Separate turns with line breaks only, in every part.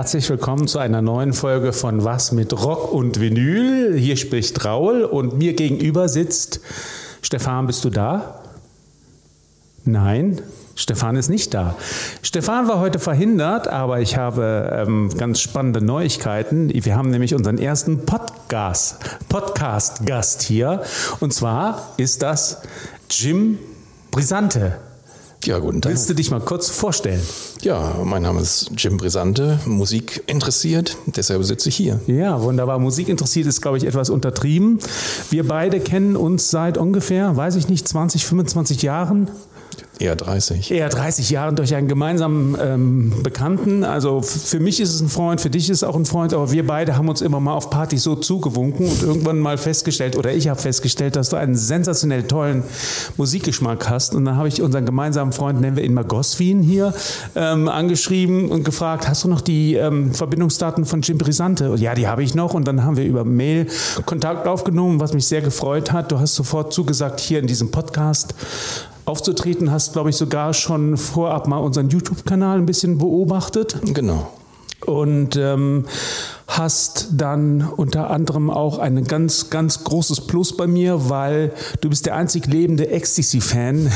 herzlich willkommen zu einer neuen Folge von Was mit Rock und Vinyl. Hier spricht Raul und mir gegenüber sitzt Stefan, bist du da? Nein, Stefan ist nicht da. Stefan war heute verhindert, aber ich habe ähm, ganz spannende Neuigkeiten. Wir haben nämlich unseren ersten Podcast, Podcast-Gast hier. Und zwar ist das Jim Brisante.
Ja, guten Tag.
Willst du dich mal kurz vorstellen?
Ja, mein Name ist Jim Brisante, Musik interessiert, deshalb sitze ich hier.
Ja, wunderbar. Musik interessiert ist, glaube ich, etwas untertrieben. Wir beide kennen uns seit ungefähr, weiß ich nicht, 20, 25 Jahren.
Eher 30.
Eher 30 Jahren durch einen gemeinsamen ähm, Bekannten. Also für mich ist es ein Freund, für dich ist es auch ein Freund, aber wir beide haben uns immer mal auf Partys so zugewunken und irgendwann mal festgestellt, oder ich habe festgestellt, dass du einen sensationell tollen Musikgeschmack hast. Und dann habe ich unseren gemeinsamen Freund, nennen wir ihn mal Goswin hier, ähm, angeschrieben und gefragt, hast du noch die ähm, Verbindungsdaten von Jim Brisante? Ja, die habe ich noch. Und dann haben wir über Mail Kontakt aufgenommen, was mich sehr gefreut hat. Du hast sofort zugesagt, hier in diesem Podcast aufzutreten, hast, glaube ich, sogar schon vorab mal unseren YouTube-Kanal ein bisschen beobachtet.
Genau.
Und ähm, hast dann unter anderem auch ein ganz, ganz großes Plus bei mir, weil du bist der einzig lebende Ecstasy-Fan,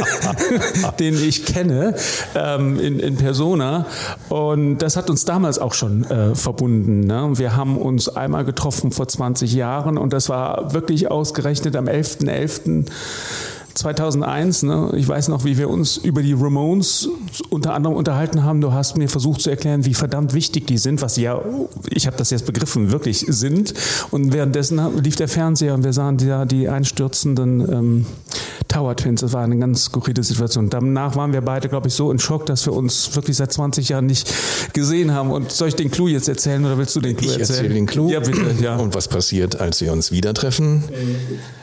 den ich kenne ähm, in, in Persona. Und das hat uns damals auch schon äh, verbunden. Ne? Wir haben uns einmal getroffen vor 20 Jahren und das war wirklich ausgerechnet am 11.11. .11. 2001, ne, ich weiß noch, wie wir uns über die Ramones unter anderem unterhalten haben. Du hast mir versucht zu erklären, wie verdammt wichtig die sind, was sie ja, ich habe das jetzt begriffen, wirklich sind. Und währenddessen lief der Fernseher und wir sahen ja die einstürzenden ähm, Tower Twins. Das war eine ganz skurrile Situation. Danach waren wir beide, glaube ich, so in Schock, dass wir uns wirklich seit 20 Jahren nicht gesehen haben. Und soll ich den Clou jetzt erzählen oder willst du den Clou
ich
erzählen? Ich
erzähle den Clou.
Ja, bitte. Ja.
Und was passiert, als wir uns wieder treffen?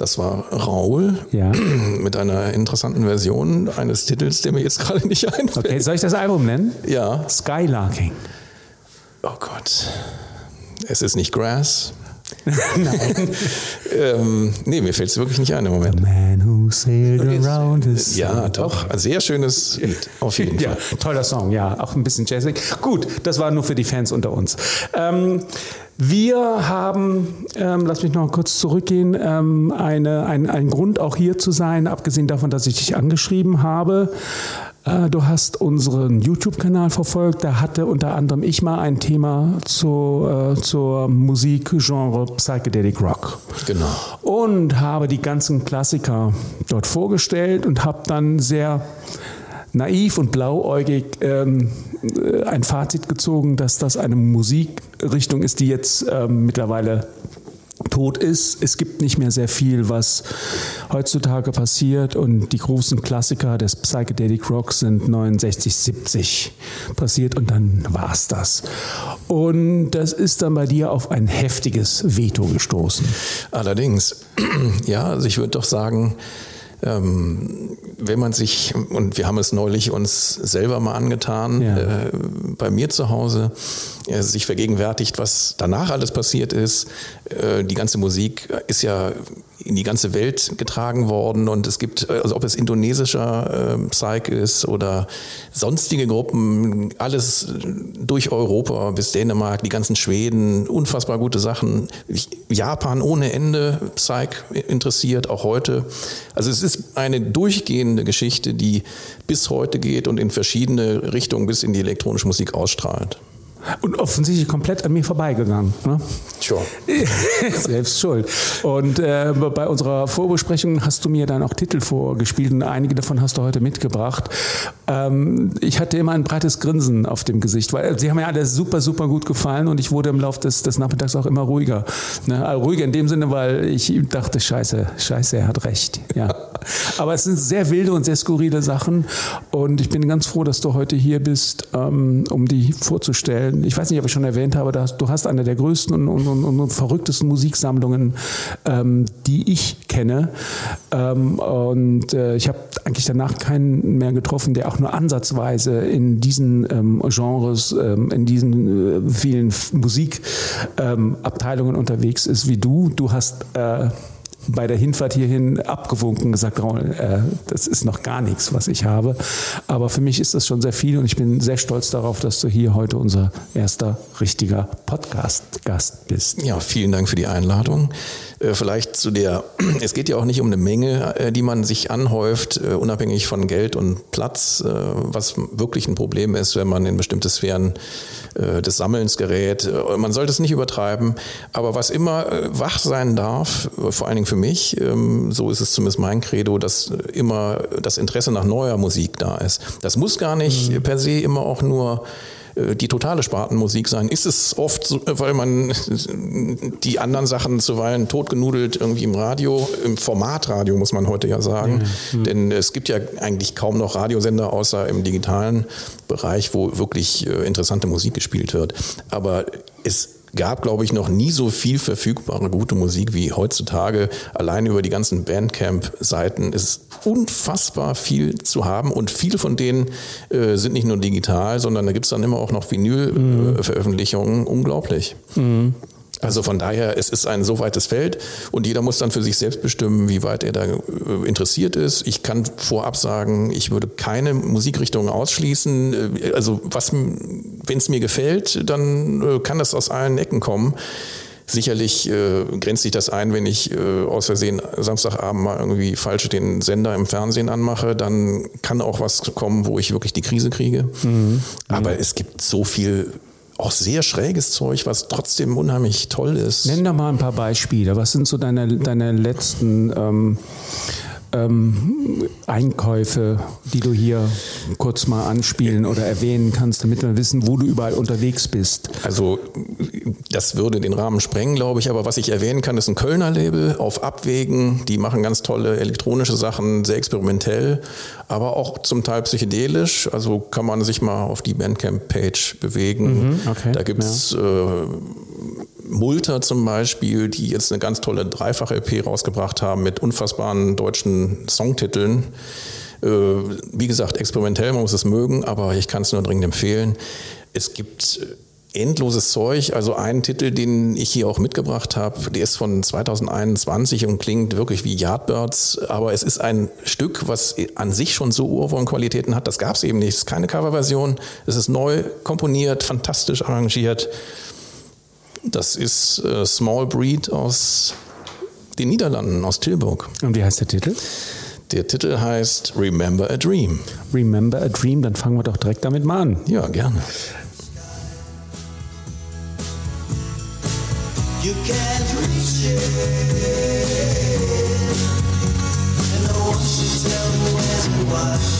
Das
war Raul
ja.
mit einer interessanten Version eines Titels, der mir jetzt gerade nicht einfällt.
Okay, soll ich das Album nennen?
Ja.
Skylarking.
Oh Gott. Es ist nicht Grass.
Nein.
ähm, nee, mir fällt es wirklich nicht ein im Moment.
The man who sailed around his
Ja, doch. Ein sehr schönes Lied. Auf jeden
ja,
Fall.
toller Song, ja. Auch ein bisschen jazzig. Gut, das war nur für die Fans unter uns. Ähm, wir haben, ähm, lass mich noch kurz zurückgehen, ähm, eine, ein, ein Grund auch hier zu sein, abgesehen davon, dass ich dich angeschrieben habe. Äh, du hast unseren YouTube-Kanal verfolgt. Da hatte unter anderem ich mal ein Thema zu, äh, zur Musikgenre Psychedelic Rock.
Genau.
Und habe die ganzen Klassiker dort vorgestellt und habe dann sehr naiv und blauäugig ähm, ein Fazit gezogen, dass das eine Musikrichtung ist, die jetzt ähm, mittlerweile tot ist. Es gibt nicht mehr sehr viel, was heutzutage passiert und die großen Klassiker des Psychedelic Rocks sind 69, 70 passiert und dann war es das. Und das ist dann bei dir auf ein heftiges Veto gestoßen.
Allerdings, ja, also ich würde doch sagen, ähm, wenn man sich, und wir haben es neulich uns selber mal angetan,
Ja.
äh, bei mir zu Hause, sich vergegenwärtigt, was danach alles passiert ist. Äh, die ganze Musik ist ja in die ganze Welt getragen worden und es gibt, also ob es indonesischer äh, Psych ist oder sonstige Gruppen, alles durch Europa bis Dänemark, die ganzen Schweden, unfassbar gute Sachen. Japan ohne Ende Psych interessiert, auch heute. Also es ist eine durchgehende Geschichte, die bis heute geht und in verschiedene Richtungen bis in die elektronische Musik ausstrahlt.
Und offensichtlich komplett an mir vorbeigegangen. Ne?
Sure.
Selbst schuld. Und äh, bei unserer Vorbesprechung hast du mir dann auch Titel vorgespielt und einige davon hast du heute mitgebracht. Ähm, ich hatte immer ein breites Grinsen auf dem Gesicht, weil sie haben mir alle super, super gut gefallen und ich wurde im Laufe des, des Nachmittags auch immer ruhiger. Ne? Also ruhiger in dem Sinne, weil ich dachte, scheiße, scheiße, er hat recht. Ja. Aber es sind sehr wilde und sehr skurrile Sachen. Und ich bin ganz froh, dass du heute hier bist, ähm, um die vorzustellen. Ich weiß nicht, ob ich schon erwähnt habe, dass du hast eine der größten und, und, und, verrücktesten Musiksammlungen, ähm, die ich kenne. Ähm, und äh, ich habe eigentlich danach keinen mehr getroffen, der auch nur ansatzweise in diesen Genres, in diesen äh, vielen Musikabteilungen unterwegs ist wie du. Du hast äh, bei der Hinfahrt hierhin abgewunken, gesagt, Raul, äh, das ist noch gar nichts, was ich habe. Aber für mich ist das schon sehr viel und ich bin sehr stolz darauf, dass du hier heute unser erster richtiger Podcast-Gast bist.
Ja, vielen Dank für die Einladung. Äh, vielleicht zu der, es geht ja auch nicht um eine Menge, äh, die man sich anhäuft, äh, unabhängig von Geld und Platz, was wirklich ein Problem ist, wenn man in bestimmte Sphären des Sammelns gerät. Man sollte es nicht übertreiben, aber was immer wach sein darf, vor allen Dingen für mich, ähm, so ist es zumindest mein Credo, dass immer das Interesse nach neuer Musik da ist. Das muss gar nicht mhm. per se immer auch nur die totale Spartenmusik sein. Ist es oft, so, weil man die anderen Sachen zuweilen totgenudelt irgendwie im Radio, im Formatradio muss man heute ja sagen. Mhm. Denn es gibt ja eigentlich kaum noch Radiosender außer im digitalen Bereich, wo wirklich äh, interessante Musik gespielt wird. Aber es gab, glaube ich, noch nie so viel verfügbare gute Musik wie heutzutage. Allein über die ganzen Bandcamp-Seiten ist unfassbar viel zu haben und viele von denen äh, sind nicht nur digital, sondern da gibt es dann immer auch noch Vinyl-Veröffentlichungen. Mhm. Unglaublich. Mhm. Also von daher, es ist ein so weites Feld und jeder muss dann für sich selbst bestimmen, wie weit er da äh, interessiert ist. Ich kann vorab sagen, ich würde keine Musikrichtung ausschließen. Äh, also was, wenn es mir gefällt, dann äh, kann das aus allen Ecken kommen. Sicherlich äh, grenzt sich das ein, wenn ich äh, aus Versehen Samstagabend mal irgendwie falsch den Sender im Fernsehen anmache, dann kann auch was kommen, wo ich wirklich die Krise kriege. Mhm. Aber es gibt so viel auch sehr schräges Zeug, was trotzdem unheimlich toll ist.
Nenn doch mal ein paar Beispiele. Was sind so deine, deine letzten ähm, ähm, Einkäufe, die du hier kurz mal anspielen oder erwähnen kannst, damit wir wissen, wo du überall unterwegs bist?
Also das würde den Rahmen sprengen, glaube ich. Aber was ich erwähnen kann, ist ein Kölner Label auf Abwägen. Die machen ganz tolle elektronische Sachen, sehr experimentell, aber auch zum Teil psychedelisch. Also kann man sich mal auf die Bandcamp-Page bewegen. Mhm, okay, da gibt es ja. äh, Multer zum Beispiel, die jetzt eine ganz tolle Dreifach-LP rausgebracht haben mit unfassbaren deutschen Songtiteln. Äh, wie gesagt, experimentell, man muss es mögen, aber ich kann es nur dringend empfehlen. Es gibt endloses Zeug. Also ein Titel, den ich hier auch mitgebracht habe, der ist von 2021 und klingt wirklich wie Yardbirds, aber es ist ein Stück, was an sich schon so Urwurmqualitäten hat. Das gab es eben nicht. Es ist keine Coverversion. Es ist neu komponiert, fantastisch arrangiert. Das ist äh, Small Breed aus den Niederlanden, aus Tilburg.
Und wie heißt der Titel?
Der Titel heißt Remember a Dream.
Remember a Dream, dann fangen wir doch direkt damit mal an.
Ja, gerne. You can't reach it, and no one should tell you when and why.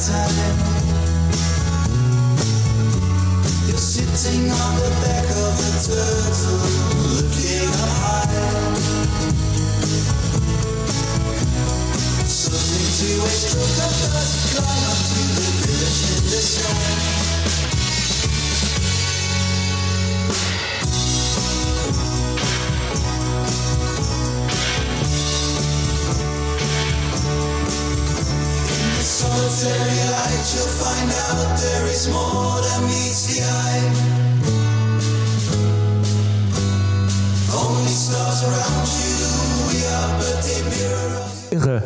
Time. You're sitting on the back of a turtle, looking up high. To a stroke of dust, climb up to the village in the sky. You'll find out there is more than meets the eye. Only stars around you, we are but a mirror.
Irre.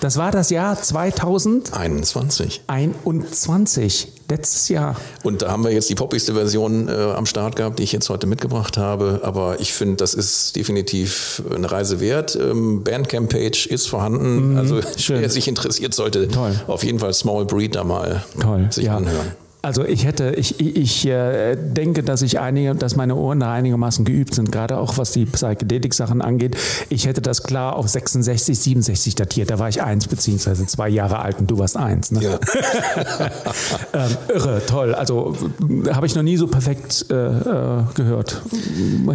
Das war das Jahr
2021.
21, letztes Jahr.
Und da haben wir jetzt die poppigste Version äh, am Start gehabt, die ich jetzt heute mitgebracht habe. Aber ich finde, das ist definitiv eine Reise wert. Ähm, Bandcamp-Page ist vorhanden. Mhm, also schön. wer sich interessiert, sollte Toll. auf jeden Fall Small Breed da mal Toll, sich ja. anhören.
Also ich hätte, ich, ich äh, denke, dass ich einige, dass meine Ohren da einigermaßen geübt sind, gerade auch was die Psychedelik-Sachen angeht. Ich hätte das klar auf 66, 67 datiert. Da war ich eins beziehungsweise zwei Jahre alt und du warst eins. Ne? Ja. ähm, irre, toll. Also habe ich noch nie so perfekt äh, äh, gehört.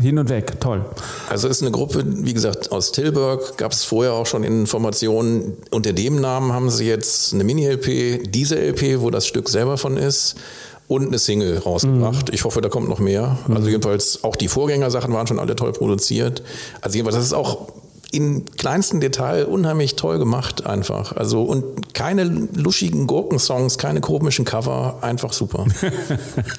Hin und weg, toll.
Also ist eine Gruppe, wie gesagt, aus Tilburg. Gab es vorher auch schon Informationen. Unter dem Namen haben sie jetzt eine Mini-LP, diese LP, wo das Stück selber von ist und eine Single rausgebracht. Mhm. Ich hoffe, da kommt noch mehr. Also mhm. Also jedenfalls auch die Vorgängersachen waren schon alle toll produziert. Also jedenfalls, das ist auch in kleinsten Detail unheimlich toll gemacht einfach. Also und keine luschigen Gurkensongs, keine komischen Cover, einfach super.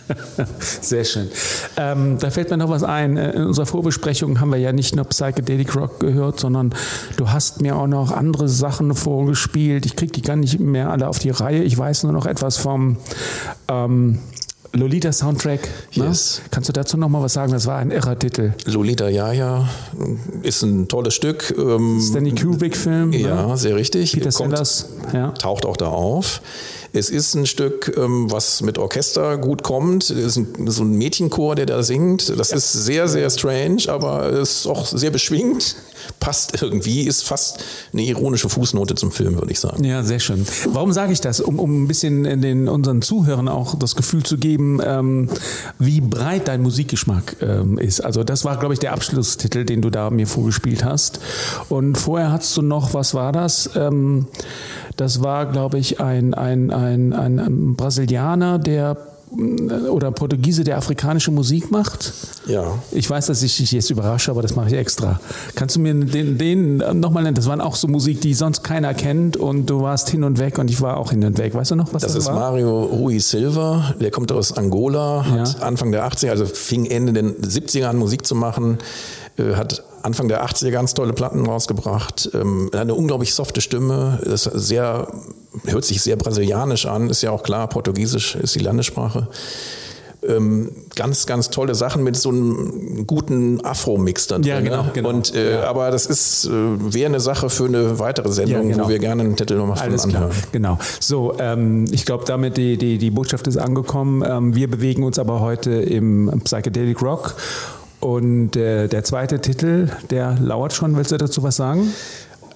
Sehr schön. Ähm, da fällt mir noch was ein. Äh, in unserer Vorbesprechung haben wir ja nicht nur Psychedelic Rock gehört, sondern du hast mir auch noch andere Sachen vorgespielt. Ich kriege die gar nicht mehr alle auf die Reihe. Ich weiß nur noch etwas vom ähm, Lolita Soundtrack. Ne? Yes. Kannst du dazu noch mal was sagen? Das war ein irrer Titel.
Lolita ja, ja, ist ein tolles Stück.
Ähm, Stanley Kubrick-Film.
Ja, ne? sehr richtig.
Peter Kommt, Sellers. Ja.
Taucht auch da auf. Es ist ein Stück, ähm, was mit Orchester gut kommt. Es ist ein, so ein Mädchenchor, der da singt. Das ja. ist sehr, sehr strange, aber ist auch sehr beschwingt. Passt irgendwie, ist fast eine ironische Fußnote zum Film, würde ich sagen.
Ja, sehr schön. Warum sage ich das? Um, um ein bisschen den, unseren Zuhörern auch das Gefühl zu geben, ähm, wie breit dein Musikgeschmack ähm, ist. Also das war, glaube ich, der Abschlusstitel, den du da mir vorgespielt hast. Und vorher hast du noch, was war das? Ähm, das war, glaube ich, ein, ein, ein, ein Brasilianer, der äh, oder Portugiese, der afrikanische Musik macht.
Ja.
Ich weiß, dass ich dich jetzt überrasche, aber das mache ich extra. Kannst du mir den, den nochmal nennen? Das waren auch so Musik, die sonst keiner kennt und du warst hin und weg und ich war auch hin und weg. Weißt du noch, was
das,
das
war? Das ist Mario Rui Silva, der kommt aus Angola, hat ja. Anfang der 80er, also fing Ende der 70er an Musik zu machen, äh, hat Anfang der 80er ganz tolle Platten rausgebracht. Ähm, eine unglaublich softe Stimme, ist sehr, hört sich sehr brasilianisch an, ist ja auch klar, Portugiesisch ist die Landessprache. Ähm, ganz, ganz tolle Sachen mit so einem guten Afro-Mix dann
ja, Genau,
genau. Und, äh, ja. Aber das ist äh, wäre eine Sache für eine weitere Sendung, ja, genau. wo wir gerne einen Titel nochmal
von anhören. Klar. Genau. So, ähm, ich glaube, damit die, die, die Botschaft ist angekommen. Ähm, wir bewegen uns aber heute im Psychedelic Rock und äh, der zweite Titel, der lauert schon. Willst du dazu was sagen?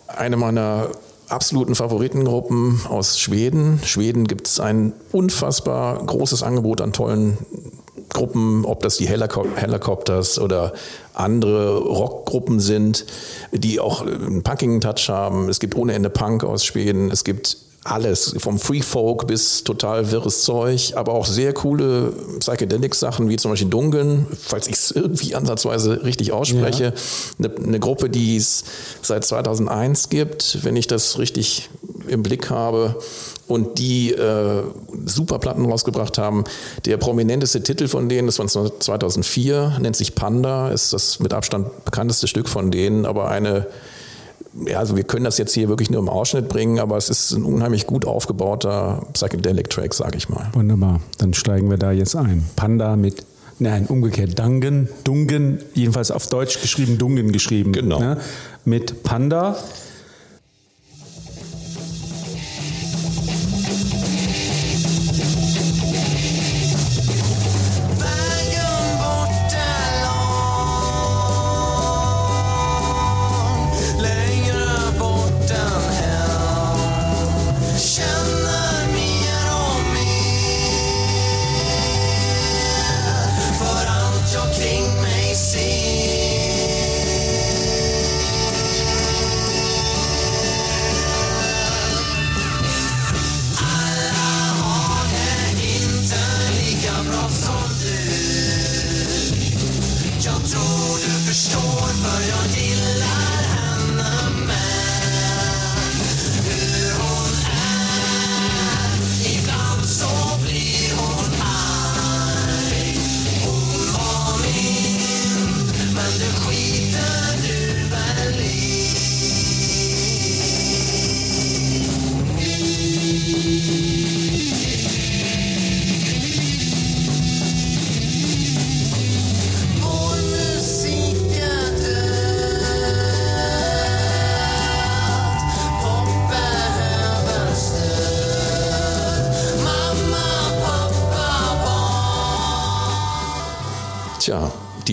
Eine meiner absoluten Favoritengruppen aus Schweden. Schweden gibt es ein unfassbar großes Angebot an tollen Gruppen, ob das die Helicopters oder andere Rockgruppen sind, die auch einen punkigen Touch haben. Es gibt ohne Ende Punk aus Schweden. Es gibt alles, vom Free Folk bis total wirres Zeug, aber auch sehr coole Psychedelic-Sachen, wie zum Beispiel Dungen, falls ich es irgendwie ansatzweise richtig ausspreche. Ja. Eine, eine, Gruppe, die es seit 2001 gibt, wenn ich das richtig im Blick habe, und die äh, super Platten rausgebracht haben. Der prominenteste Titel von denen ist von 2004, nennt sich Panda, ist das mit Abstand bekannteste Stück von denen, aber eine ja, also wir können das jetzt hier wirklich nur im Ausschnitt bringen, aber es ist ein unheimlich gut aufgebauter Psychedelic Track, sag ich mal.
Wunderbar, dann steigen wir da jetzt ein. Panda mit, nein, umgekehrt, Dungen, Dungen, jedenfalls auf Deutsch geschrieben, Dungen geschrieben.
Genau. Ne?
Mit Panda.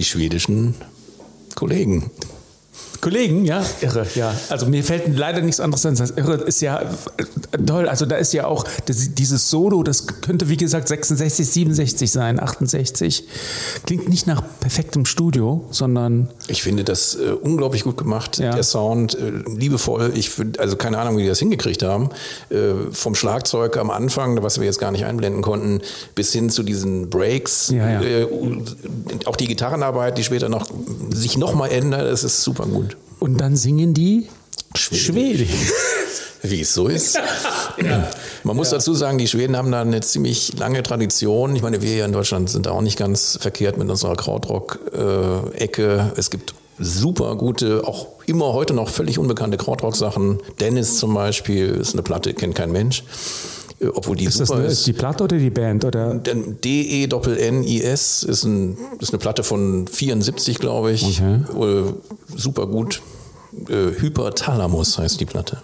Die schwedischen Kollegen.
Kollegen, ja, irre, ja. Also mir fällt leider nichts anderes ein. Das irre ist ja toll. Also da ist ja auch das, dieses Solo, das könnte wie gesagt 66, 67 sein, 68. Klingt nicht nach perfektem Studio, sondern.
Ich finde das äh, unglaublich gut gemacht. Ja. Der Sound, äh, liebevoll. Ich also keine Ahnung, wie die das hingekriegt haben. Äh, vom Schlagzeug am Anfang, was wir jetzt gar nicht einblenden konnten, bis hin zu diesen Breaks. Ja, ja. Äh, auch die Gitarrenarbeit, die später noch sich nochmal ändert, das ist super gut.
Und dann singen die Schwedisch. Schwedisch.
Wie es so ist. ja. Man muss ja. dazu sagen, die Schweden haben da eine ziemlich lange Tradition. Ich meine, wir hier in Deutschland sind da auch nicht ganz verkehrt mit unserer Krautrock-Ecke. Es gibt super gute, auch immer heute noch völlig unbekannte Krautrock-Sachen. Dennis zum Beispiel ist eine Platte, kennt kein Mensch. Obwohl die
ist
super
das eine, ist. die Platte oder die Band? Oder?
D-E-N-N-I-S ist, ein, ist eine Platte von 74, glaube ich. Okay. Super gut. Äh, Hyperthalamus heißt die Platte.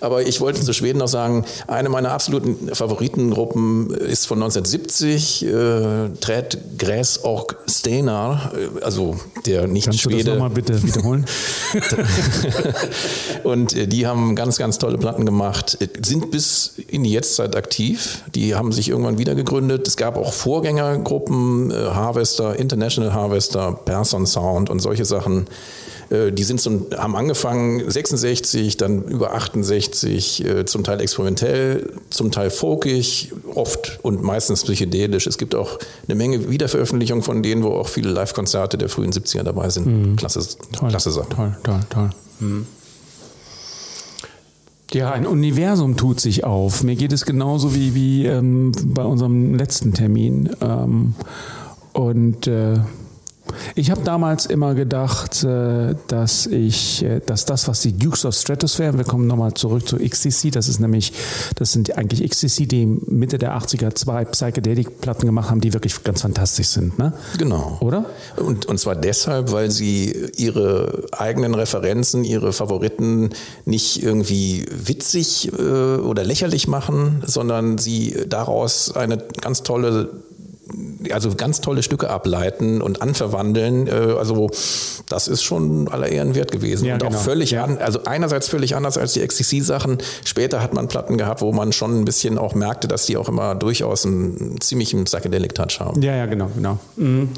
Aber ich wollte zu Schweden noch sagen, eine meiner absoluten Favoritengruppen ist von 1970, äh, Träd Gräsorg Steinar, äh, also der nicht
Kannst
Schwede.
Kannst du das nochmal bitte wiederholen?
und äh, die haben ganz, ganz tolle Platten gemacht, sind bis in die Jetztzeit aktiv. Die haben sich irgendwann wieder gegründet. Es gab auch Vorgängergruppen, äh, Harvester, International Harvester, Person Sound und solche Sachen. Äh, die sind zum, haben angefangen 66, dann über 68, äh, zum Teil experimentell, zum Teil folkig, oft und meistens psychedelisch. Es gibt auch eine Menge Wiederveröffentlichungen von denen, wo auch viele Live-Konzerte der frühen 70er dabei sind. Mhm. Klasse, toll, klasse Sache.
Toll, toll, toll. Mhm. Ja, ein Universum tut sich auf. Mir geht es genauso wie, wie ähm, bei unserem letzten Termin. Ähm, und äh, ich habe damals immer gedacht, äh, dass ich, äh, dass das, was die Dukes of Stratosphere, wir kommen nochmal zurück zu XTC, das ist nämlich, das sind eigentlich XTC, die Mitte der 80er zwei Psychedelic-Platten gemacht haben, die wirklich ganz fantastisch sind, ne?
Genau.
Oder?
Und, und zwar deshalb, weil sie ihre eigenen Referenzen, ihre Favoriten nicht irgendwie witzig äh, oder lächerlich machen, sondern sie daraus eine ganz tolle also ganz tolle Stücke ableiten und anverwandeln. Äh, also das ist schon aller Ehren wert gewesen. Ja, und genau. auch völlig ja. an, also einerseits völlig anders als die XTC-Sachen. Später hat man Platten gehabt, wo man schon ein bisschen auch merkte, dass die auch immer durchaus einen ziemlichen Psychedelic-Touch haben.
Ja, ja, genau, genau. Mhm.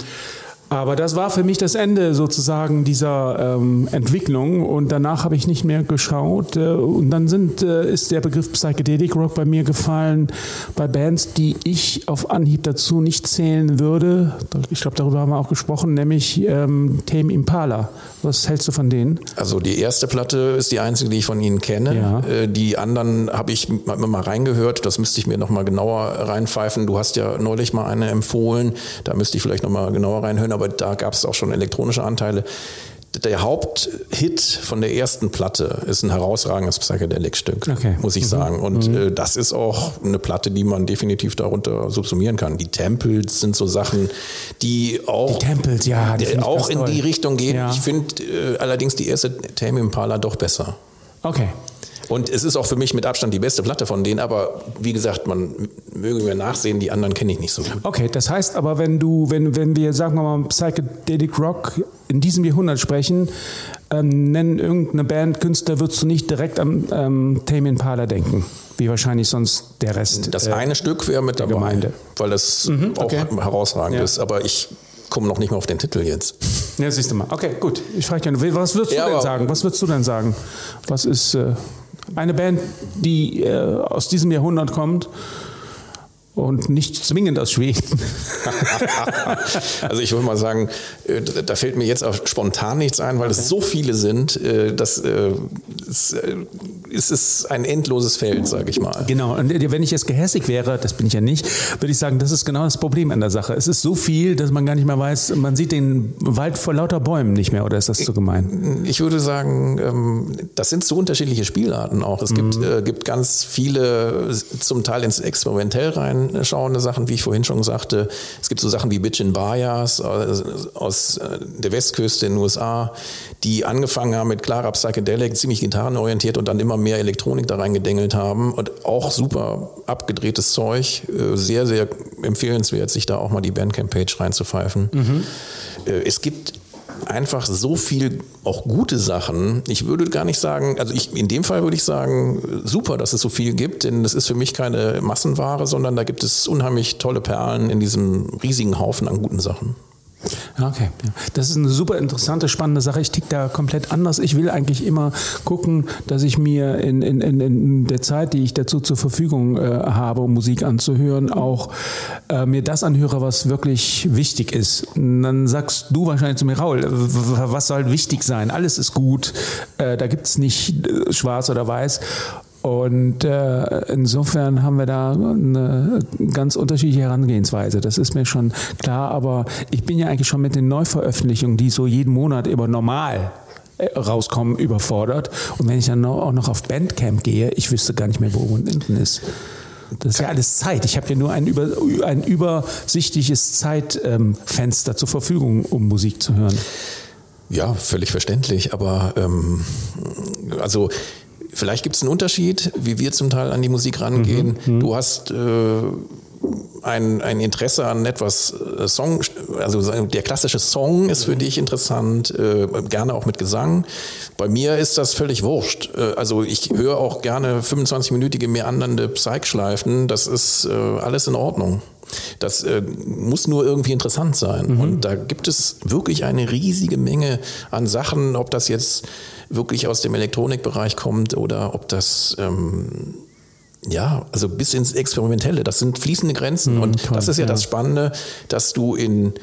Aber das war für mich das Ende sozusagen dieser ähm, Entwicklung und danach habe ich nicht mehr geschaut. Äh, und dann sind, äh, ist der Begriff Psychedelic Rock bei mir gefallen bei Bands, die ich auf Anhieb dazu nicht zählen würde. Ich glaube, darüber haben wir auch gesprochen, nämlich ähm, Tame Impala. Was hältst du von denen?
Also die erste Platte ist die einzige, die ich von ihnen kenne. Ja. Äh, die anderen habe ich mal reingehört. Das müsste ich mir noch mal genauer reinpfeifen. Du hast ja neulich mal eine empfohlen. Da müsste ich vielleicht noch mal genauer reinhören aber da gab es auch schon elektronische Anteile. Der Haupthit von der ersten Platte ist ein herausragendes Psychedelic-Stück, okay. muss ich mhm. sagen. Und mhm. äh, das ist auch eine Platte, die man definitiv darunter subsumieren kann. Die Tempels sind so Sachen, die auch,
die Tempels, ja,
die auch in toll. die Richtung gehen. Ja. Ich finde äh, allerdings die erste Tame Impala doch besser.
Okay.
Und es ist auch für mich mit Abstand die beste Platte von denen, aber wie gesagt, man möge mir nachsehen, die anderen kenne ich nicht so gut.
Okay, das heißt aber, wenn du, wenn, wenn wir, sagen wir mal, Psychedelic Rock in diesem Jahrhundert sprechen, ähm, nennen irgendeine Band, Künstler, würdest du nicht direkt an ähm, Tame Impala denken? Wie wahrscheinlich sonst der Rest.
Das äh, eine Stück wäre mit dabei, Gemeinde. weil das mhm, okay. auch herausragend ja. ist. Aber ich komme noch nicht mal auf den Titel jetzt.
Ja, siehst du mal. Okay, gut. Ich frage dich, was würdest ja, du denn sagen? Was würdest du denn sagen? Was ist äh, eine Band, die äh, aus diesem Jahrhundert kommt und nicht zwingend aus Schweden.
also ich würde mal sagen, äh, da fällt mir jetzt auch spontan nichts ein, weil okay. es so viele sind, äh, dass äh, es ist ein endloses Feld, sage ich mal.
Genau, und wenn ich jetzt gehässig wäre, das bin ich ja nicht, würde ich sagen, das ist genau das Problem an der Sache. Es ist so viel, dass man gar nicht mehr weiß, man sieht den Wald vor lauter Bäumen nicht mehr, oder ist das zu gemein?
Ich würde sagen, ähm, das sind so unterschiedliche Spielarten auch. Es gibt, mhm. gibt ganz viele, zum Teil ins Experimentell rein schauende Sachen, wie ich vorhin schon sagte. Es gibt so Sachen wie Bitch in Bayas aus äh, der Westküste in den USA, die angefangen haben mit klarer Psychedelic, ziemlich gitarrenorientiert und dann immer mehr Elektronik da reingedengelt haben und auch super abgedrehtes Zeug. Äh, sehr, sehr empfehlenswert, sich da auch mal die Bandcamp-Page reinzupfeifen. Mhm. Äh, es gibt einfach so viel auch gute Sachen. Ich würde gar nicht sagen, also ich, in dem Fall würde ich sagen, super, dass es so viel gibt, denn das ist für mich keine Massenware, sondern da gibt es unheimlich tolle Perlen in diesem riesigen Haufen an guten Sachen.
Okay, das ist eine super interessante, spannende Sache. Ich tick da komplett anders. Ich will eigentlich immer gucken, dass ich mir in, in, in der Zeit, die ich dazu zur Verfügung äh, habe, um Musik anzuhören, auch äh, mir das anhöre, was wirklich wichtig ist. Und dann sagst du wahrscheinlich zu mir, Raul, was soll wichtig sein? Alles ist gut. Äh, da gibt es nicht äh, schwarz oder weiß. Und äh, insofern haben wir da eine ganz unterschiedliche Herangehensweise. Das ist mir schon klar. Aber ich bin ja eigentlich schon mit den Neuveröffentlichungen, die so jeden Monat immer normal äh, rauskommen, überfordert. Und wenn ich dann auch noch auf Bandcamp gehe, ich wüsste gar nicht mehr, wo unten ist. Das ist ja alles Zeit. Ich habe ja nur ein, über, ein übersichtliches Zeitfenster ähm, zur Verfügung, um Musik zu hören.
Ja, völlig verständlich. Aber ähm, also Vielleicht gibt es einen Unterschied, wie wir zum Teil an die Musik rangehen. Mhm, mhm. du hast äh, ein, ein Interesse an etwas äh, Song, also der klassische Song ist für dich interessant, äh, gerne auch mit Gesang. Bei mir ist das völlig wurscht. Äh, also ich höre auch gerne 25-minütige meandernde Psych-Schleifen, das ist äh, alles in Ordnung. Das äh, muss nur irgendwie interessant sein. Mhm. Und da gibt es wirklich eine riesige Menge an Sachen, ob das jetzt wirklich aus dem Elektronikbereich kommt oder ob das ähm, ja, also bis ins Experimentelle. Das sind fließende Grenzen. Mhm, und toll, das ist ja, ja, das Spannende, dass du in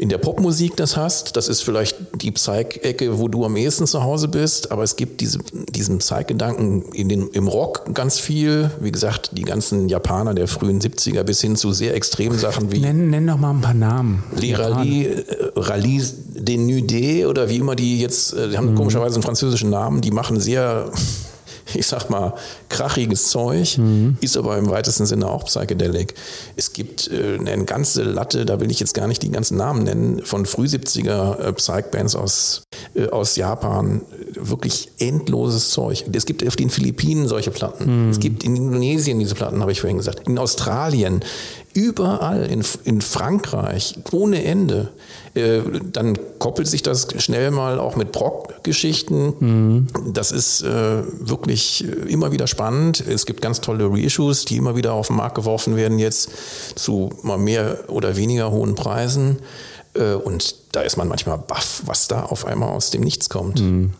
in der Popmusik das hast. Das ist vielleicht die Psych-Ecke, wo du am ehesten zu Hause bist, aber es gibt diese, diesen Psych-Gedanken im Rock ganz viel. Wie gesagt, die ganzen Japaner der frühen 70er bis hin zu sehr extremen Sachen wie.
Nenn, nenn doch mal ein paar Namen.
Die Rallye, äh, Rallye des Nudes oder wie immer die jetzt, äh, die haben mhm. komischerweise einen französischen Namen, die machen sehr ich sag mal, krachiges Zeug, mhm. ist aber im weitesten Sinne auch Psychedelic. Es gibt äh, eine ganze Latte, da will ich jetzt gar nicht die ganzen Namen nennen, von früh 70er äh, Psych-Bands aus, äh, aus Japan. Wirklich endloses Zeug. Es gibt auf den Philippinen solche Platten. Mhm. Es gibt in Indonesien diese Platten, habe ich vorhin gesagt. In Australien überall in, in Frankreich ohne Ende. Äh, dann koppelt sich das schnell mal auch mit Brock-Geschichten. Mhm. Das ist äh, wirklich äh, immer wieder spannend. Es gibt ganz tolle Reissues, die immer wieder auf den Markt geworfen werden jetzt zu mal mehr oder weniger hohen Preisen. Äh, und da ist man manchmal baff, was da auf einmal aus dem Nichts kommt. Mhm.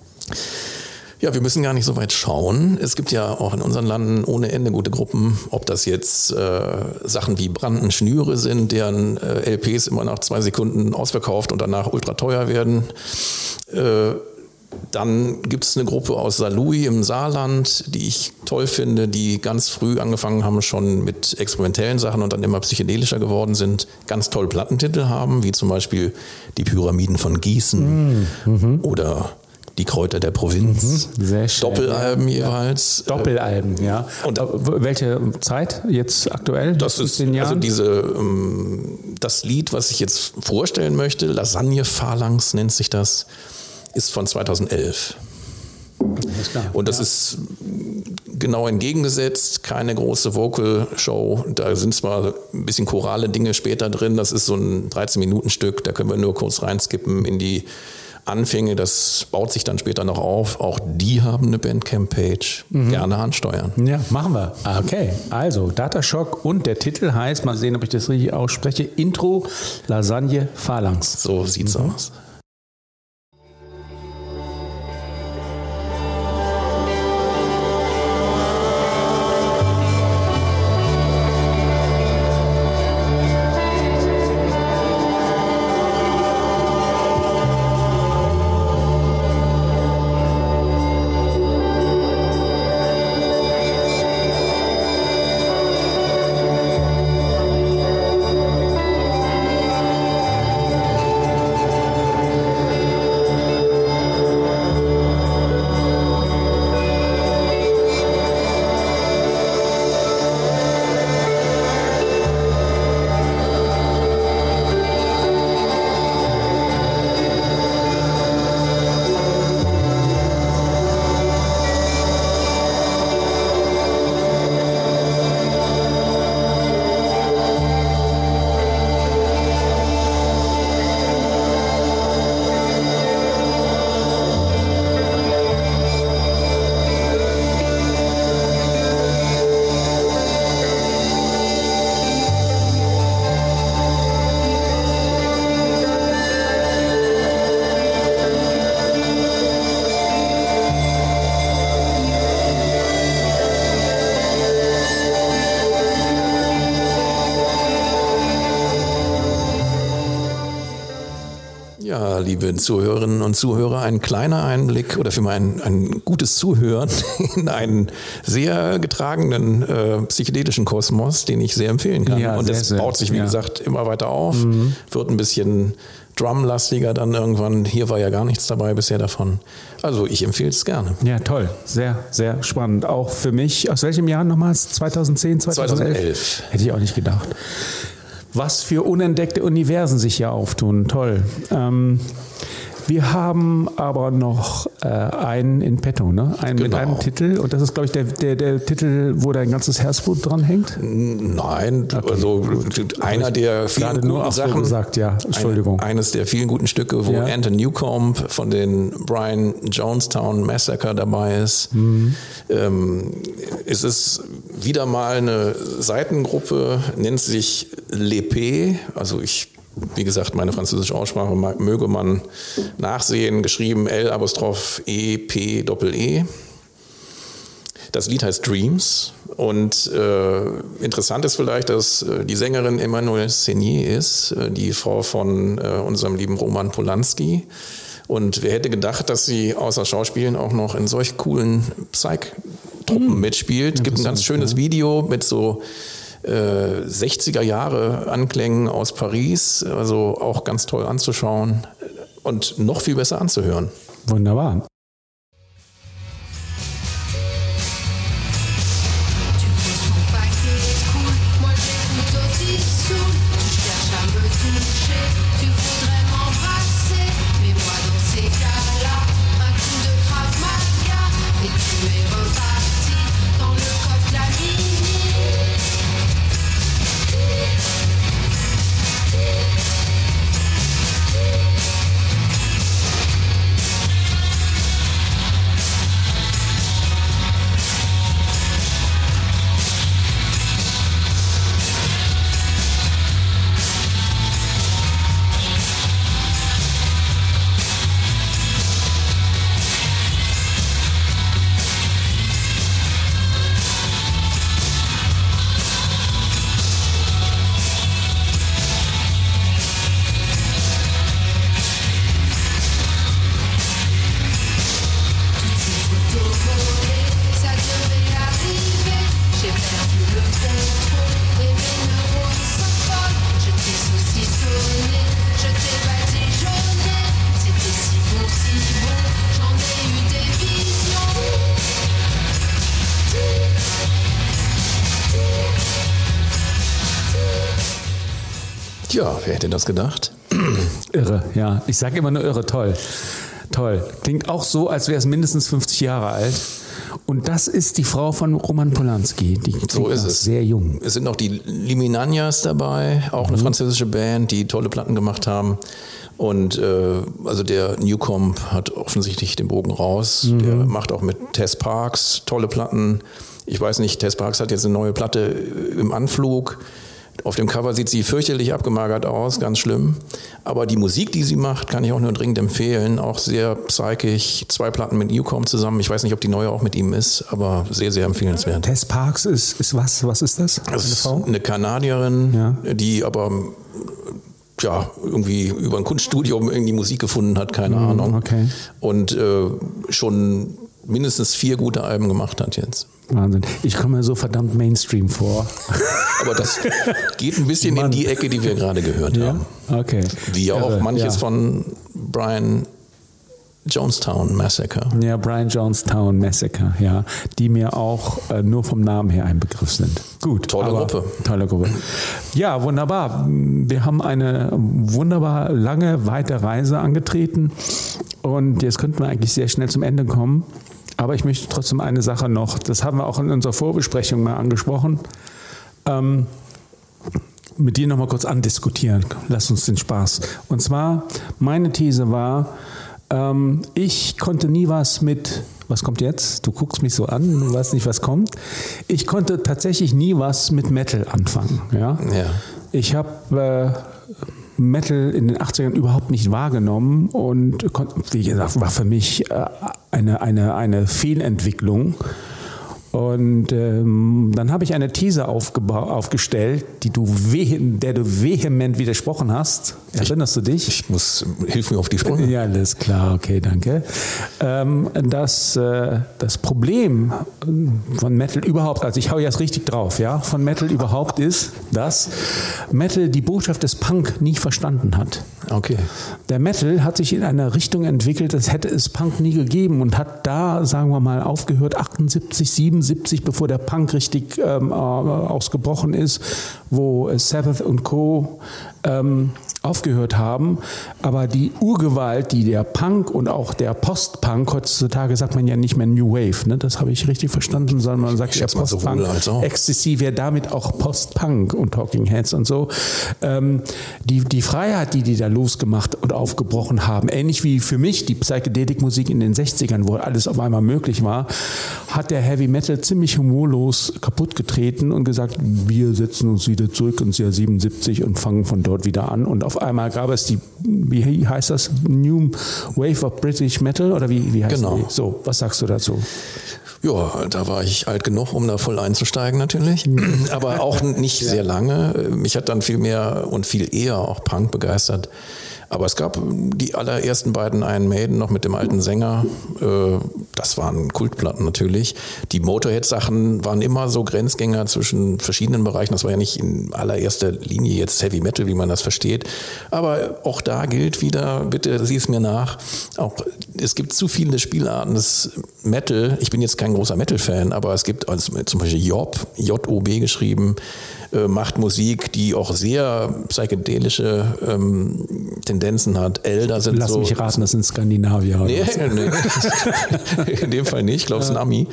Ja, wir müssen gar nicht so weit schauen. Es gibt ja auch in unseren Landen ohne Ende gute Gruppen, ob das jetzt äh, Sachen wie Branden Schnüre sind, deren äh, LPs immer nach zwei Sekunden ausverkauft und danach ultra teuer werden. Äh, dann gibt es eine Gruppe aus Salui im Saarland, die ich toll finde, die ganz früh angefangen haben schon mit experimentellen Sachen und dann immer psychedelischer geworden sind, ganz toll Plattentitel haben, wie zum Beispiel die Pyramiden von Gießen mhm. oder die Kräuter der Provinz.
Mhm, sehr schön.
Doppelalben ja. jeweils.
Doppelalben, ja. Und welche Zeit jetzt aktuell?
Das ist also diese ähm, das Lied, was ich jetzt vorstellen möchte, Lasagne Phalanx nennt sich das, ist von 2011. Und das ja. ist genau entgegengesetzt, keine große Vocal-Show. Da sind zwar ein bisschen chorale Dinge später drin, das ist so ein 13-Minuten-Stück, da können wir nur kurz reinskippen in die Anfänge, das baut sich dann später noch auf. Auch die haben eine Bandcamp-Page. Mhm. Gerne ansteuern.
Ja, machen wir. Okay, also Datashock und der Titel heißt, mal sehen, ob ich das richtig ausspreche, Intro Lasagne Phalanx.
So sieht's mhm. aus. Liebe Zuhörerinnen und Zuhörer, ein kleiner Einblick oder für mein ein gutes Zuhören in einen sehr getragenen äh, psychedelischen Kosmos, den ich sehr empfehlen kann.
Ja,
und
sehr,
das
sehr.
baut sich, wie
Ja.
gesagt, immer weiter auf, wird ein bisschen drumlastiger dann irgendwann. Hier war ja gar nichts dabei bisher davon. Also ich empfehle es gerne.
Ja, toll. Sehr, sehr spannend. Auch für mich. Aus welchem Jahr nochmals? 2010, 2011?
2011.
Hätte ich auch nicht gedacht. Was für unentdeckte Universen sich hier auftun. Toll. Ähm, wir haben aber noch äh, einen in petto, ne? Einen mit
Genau.
einem Titel. Und das ist, glaube ich, der, der, der Titel, wo dein ganzes Herzblut dran hängt.
Nein, also einer der vielen
Gerade nur
guten
so
Sachen.
gesagt, ja. Entschuldigung.
Ein, eines der vielen guten Stücke, wo
Ja.
Anton Newcomb von den Brian Jonestown Massacre dabei ist.
Mhm.
Ähm, es ist wieder mal eine Seitengruppe, nennt sich L'Epée. Also ich, wie gesagt, meine französische Aussprache mag, möge man nachsehen. Geschrieben L Apostroph E P Doppel E. Das Lied heißt Dreams und äh, interessant ist vielleicht, dass äh, die Sängerin Emmanuelle Seignier ist, äh, die Frau von äh, unserem lieben Roman Polanski. Und wer hätte gedacht, dass sie außer Schauspielen auch noch in solch coolen Psych-Truppen mitspielt. Gibt ein ganz schönes Video mit so äh, 60er Jahre Anklängen aus Paris, also auch ganz toll anzuschauen und noch viel besser anzuhören.
Wunderbar.
Wer hätte das gedacht?
Irre, ja. Ich sage immer nur irre, toll. Toll. Klingt auch so, als wäre es mindestens 50 Jahre alt. Und das ist die Frau von Roman Polanski. Die
So ist es.
sehr jung.
Es sind noch die Liminanias dabei, auch eine französische Band, die tolle Platten gemacht haben. Und äh, also der Newcomb hat offensichtlich den Bogen raus. Der macht auch mit Tess Parks tolle Platten. Ich weiß nicht, Tess Parks hat jetzt eine neue Platte im Anflug. Auf dem Cover sieht sie fürchterlich abgemagert aus, ganz schlimm. Aber die Musik, die sie macht, kann ich auch nur dringend empfehlen. Auch sehr psychisch. Zwei Platten mit Newcomb zusammen. Ich weiß nicht, ob die neue auch mit ihm ist, aber sehr, sehr empfehlenswert.
Tess Parks ist, ist was? Was ist das?
Das
Eine
ist
Frau?
eine Kanadierin,
Ja.
die aber ja, irgendwie über ein Kunststudium irgendwie Musik gefunden hat, keine Ahnung.
Mhm, okay.
Und äh, schon mindestens vier gute Alben gemacht hat jetzt.
Wahnsinn. Ich komme mir so verdammt Mainstream vor.
Aber das geht ein bisschen in die Ecke, die wir gerade gehört haben.
Okay.
Wie auch
Irre,
manches
ja.
von Brian Jonestown Massacre.
Ja, Brian Jonestown Massacre, ja, die mir auch äh, nur vom Namen her ein Begriff sind. Gut.
Tolle Gruppe.
Tolle Gruppe. Ja, wunderbar. Wir haben eine wunderbar lange, weite Reise angetreten und jetzt könnten wir eigentlich sehr schnell zum Ende kommen. Aber ich möchte trotzdem eine Sache noch, das haben wir auch in unserer Vorbesprechung mal angesprochen, ähm, mit dir nochmal kurz andiskutieren. Lass uns den Spaß. Und zwar, meine These war, ähm, ich konnte nie was mit, was kommt jetzt? Du guckst mich so an, du weißt nicht, was kommt. Ich konnte tatsächlich nie was mit Metal anfangen. Ja?
Ja.
Ich habe äh, Metal in den 80ern überhaupt nicht wahrgenommen und wie gesagt, war für mich äh, eine, eine, eine Fehlentwicklung. Und ähm, dann habe ich eine These aufgestellt, die du der du vehement widersprochen hast. Erinnerst du dich?
Ich muss, hilf mir auf die Sprünge.
Ja, alles klar, okay, danke. Ähm, das, äh, das Problem von Metal überhaupt, also ich hau jetzt richtig drauf, ja, von Metal überhaupt ist, dass Metal die Botschaft des Punk nie verstanden hat.
Okay.
Der Metal hat sich in eine Richtung entwickelt, als hätte es Punk nie gegeben und hat da, sagen wir mal, aufgehört, 78, 77, bevor der Punk richtig ähm, äh, ausgebrochen ist, wo Sabbath und Co. Ähm, aufgehört haben. Aber die Urgewalt, die der Punk und auch der Post-Punk, heutzutage sagt man ja nicht mehr New Wave, ne? das habe ich richtig verstanden, sondern man sagt
Ich
ja Post-Punk.
auch.
Ecstasy wäre damit auch Post-Punk und Talking Heads und so. Ähm, die, die Freiheit, die die da losgemacht und aufgebrochen haben, ähnlich wie für mich die Psychedelik-Musik in den 60ern, wo alles auf einmal möglich war, hat der Heavy Metal ziemlich humorlos kaputt getreten und gesagt, wir setzen uns wieder zurück ins Jahr 77 und fangen von dort wieder an. Und auf einmal gab es die, wie heißt das, New Wave of British Metal oder wie, wie heißt
Genau.
die? So, was sagst du dazu?
Ja, da war ich alt genug, um da voll einzusteigen natürlich. Aber auch nicht sehr lange. Mich hat dann viel mehr und viel eher auch Punk begeistert. Aber es gab die allerersten beiden Iron Maiden noch mit dem alten Sänger. Äh, Das waren Kultplatten natürlich. Die Motorhead-Sachen waren immer so Grenzgänger zwischen verschiedenen Bereichen. Das war ja nicht in allererster Linie jetzt Heavy Metal, wie man das versteht. Aber auch da gilt wieder, bitte sieh es mir nach, auch es gibt zu viele Spielarten des Metal. Ich bin jetzt kein großer Metal-Fan, aber es gibt also zum Beispiel Job, J-O-B geschrieben, äh, macht Musik, die auch sehr psychedelische ähm, Tendenzen hat. Elder sind
Lass
so.
mich raten, das sind Skandinavier.
Nee, nee. In dem Fall nicht, ich glaube, es ist ein Ami.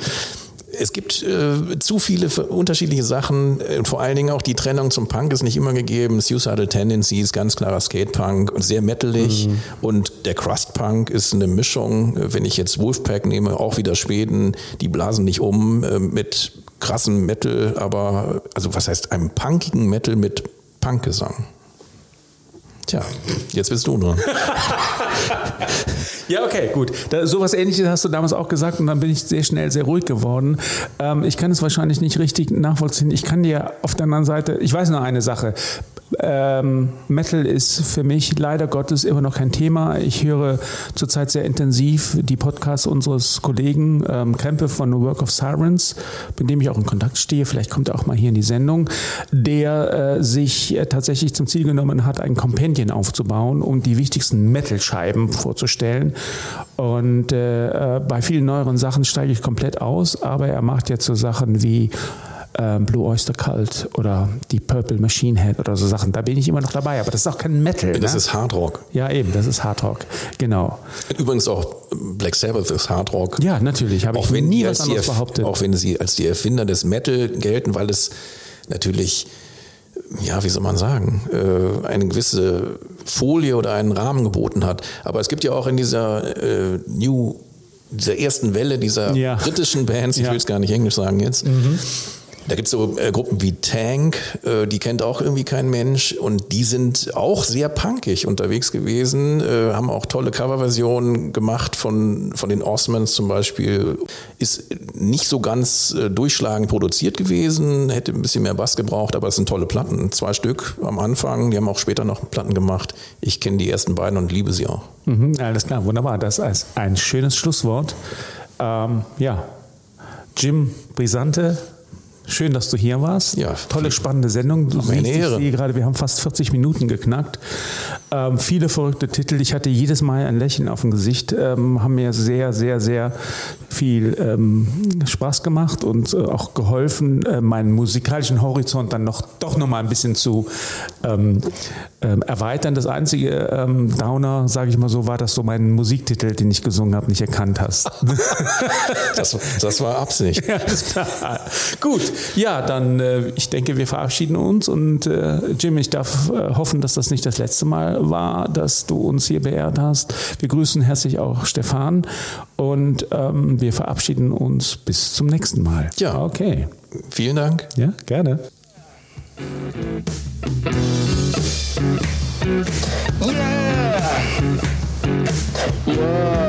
Es gibt äh, zu viele unterschiedliche Sachen, äh, vor allen Dingen auch die Trennung zum Punk ist nicht immer gegeben. Suicidal Tendencies, ganz klarer Skatepunk und sehr metalig. Und der Crust-Punk ist eine Mischung, wenn ich jetzt Wolfpack nehme, auch wieder Schweden, die blasen nicht um äh, mit krassem Metal, aber, also was heißt einem punkigen Metal mit Punkgesang? Tja, jetzt bist du dran.
Ja, okay, gut. Da, sowas ähnliches hast du damals auch gesagt und dann bin ich sehr schnell sehr ruhig geworden. Ähm, ich kann es wahrscheinlich nicht richtig nachvollziehen. Ich kann dir auf der anderen Seite, ich weiß nur eine Sache. Ähm, Metal ist für mich leider Gottes immer noch kein Thema. Ich höre zurzeit sehr intensiv die Podcasts unseres Kollegen ähm, Krempe von The Work of Sirens, mit dem ich auch in Kontakt stehe. Vielleicht kommt er auch mal hier in die Sendung, der äh, sich äh, tatsächlich zum Ziel genommen hat, ein Companion aufzubauen, um die wichtigsten Metal-Scheiben vorzustellen. Und äh, äh, bei vielen neueren Sachen steige ich komplett aus, aber er macht jetzt so Sachen wie ähm, Blue Oyster Cult oder die Purple Machine Head oder so Sachen. Da bin ich immer noch dabei, aber das ist auch kein Metal.
Das
ne?
ist Hardrock.
ja, eben, das ist Hard Rock. Genau.
Übrigens auch Black Sabbath ist Hardrock.
Ja, natürlich. Habe ich nie was anderes behauptet.
auch wenn sie als die Erfinder des Metal gelten, weil es natürlich, ja, wie soll man sagen, äh, eine gewisse Folie oder einen Rahmen geboten hat. Aber es gibt ja auch in dieser äh, New, dieser ersten Welle dieser
Ja.
britischen Bands, ich
Ja. Mhm.
will es gar nicht Englisch sagen jetzt, da gibt es so äh, Gruppen wie Tank, äh, die kennt auch irgendwie kein Mensch und die sind auch sehr punkig unterwegs gewesen, äh, haben auch tolle Coverversionen gemacht von, von den Osmonds zum Beispiel. Ist nicht so ganz äh, durchschlagend produziert gewesen, hätte ein bisschen mehr Bass gebraucht, aber es sind tolle Platten. Zwei Stück am Anfang, die haben auch später noch Platten gemacht. Ich kenne die ersten beiden und liebe sie auch.
Mhm, alles klar, wunderbar. Das ist ein schönes Schlusswort. Ähm, ja, Jim Brisante, schön, dass du hier warst.
Ja,
Tolle, spannende Sendung. Du siehst, ich
Ehre.
sehe gerade, wir haben fast 40 Minuten geknackt. Ähm, viele verrückte Titel. Ich hatte jedes Mal ein Lächeln auf dem Gesicht. Ähm, haben mir sehr, sehr, sehr viel ähm, Spaß gemacht und äh, auch geholfen, äh, meinen musikalischen Horizont dann noch doch noch mal ein bisschen zu ähm, ähm, erweitern. Das einzige ähm, Downer, sage ich mal so, war, dass du meinen Musiktitel, den ich gesungen habe, nicht erkannt hast.
Das, das war Absicht.
Ja. Gut, ja, dann äh, ich denke, wir verabschieden uns und äh, Jim, ich darf äh, hoffen, dass das nicht das letzte Mal war, dass du uns hier beehrt hast. Wir grüßen herzlich auch Stefan und ähm, wir verabschieden uns bis zum nächsten Mal.
Ja.
Okay.
Vielen Dank.
Ja, gerne.
Yeah.